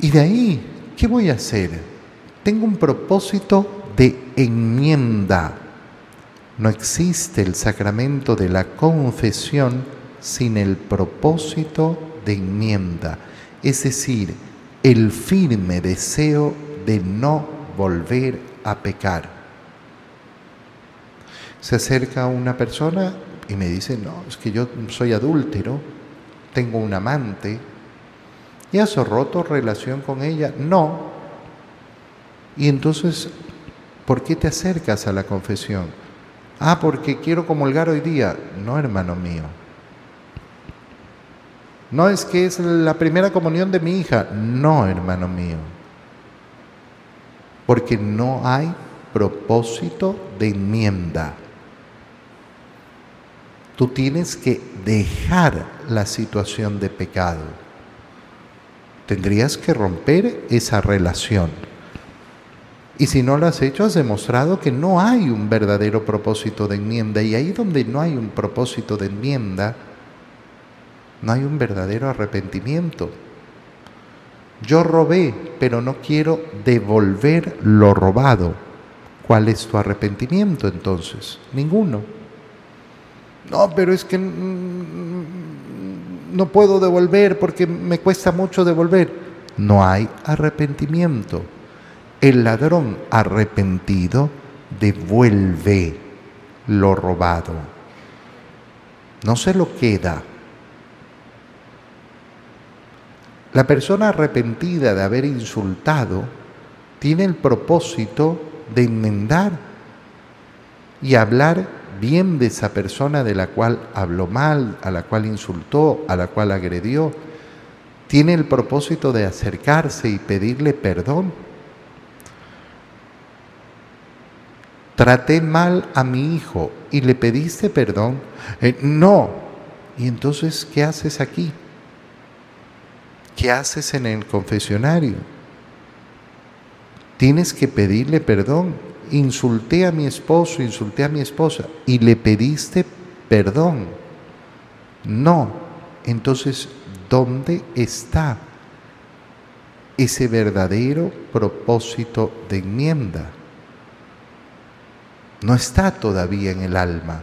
Y de ahí, ¿qué voy a hacer? Tengo un propósito de enmienda. No existe el sacramento de la confesión sin el propósito de enmienda, es decir, el firme deseo de no volver a pecar. Se acerca una persona y me dice, no, es que yo soy adúltero, tengo un amante, ¿y has roto relación con ella? No. Y entonces, ¿por qué te acercas a la confesión? Ah, porque quiero comulgar hoy día. No, hermano mío. No es que es la primera comunión de mi hija. No, hermano mío. Porque no hay propósito de enmienda. Tú tienes que dejar la situación de pecado. Tendrías que romper esa relación. Y si no lo has hecho, has demostrado que no hay un verdadero propósito de enmienda. Y ahí donde no hay un propósito de enmienda, no hay un verdadero arrepentimiento. Yo robé, pero no quiero devolver lo robado. ¿Cuál es tu arrepentimiento entonces? Ninguno. No, pero es que no puedo devolver porque me cuesta mucho devolver. No hay arrepentimiento. El ladrón arrepentido devuelve lo robado. No se lo queda. La persona arrepentida de haber insultado tiene el propósito de enmendar y hablar bien de esa persona de la cual habló mal, a la cual insultó, a la cual agredió. Tiene el propósito de acercarse y pedirle perdón traté mal a mi hijo y le pediste perdón. Eh, no. ¿Y entonces qué haces aquí? ¿Qué haces en el confesionario? Tienes que pedirle perdón. Insulté a mi esposo, insulté a mi esposa y le pediste perdón. No. Entonces, ¿dónde está ese verdadero propósito de enmienda? no está todavía en el alma.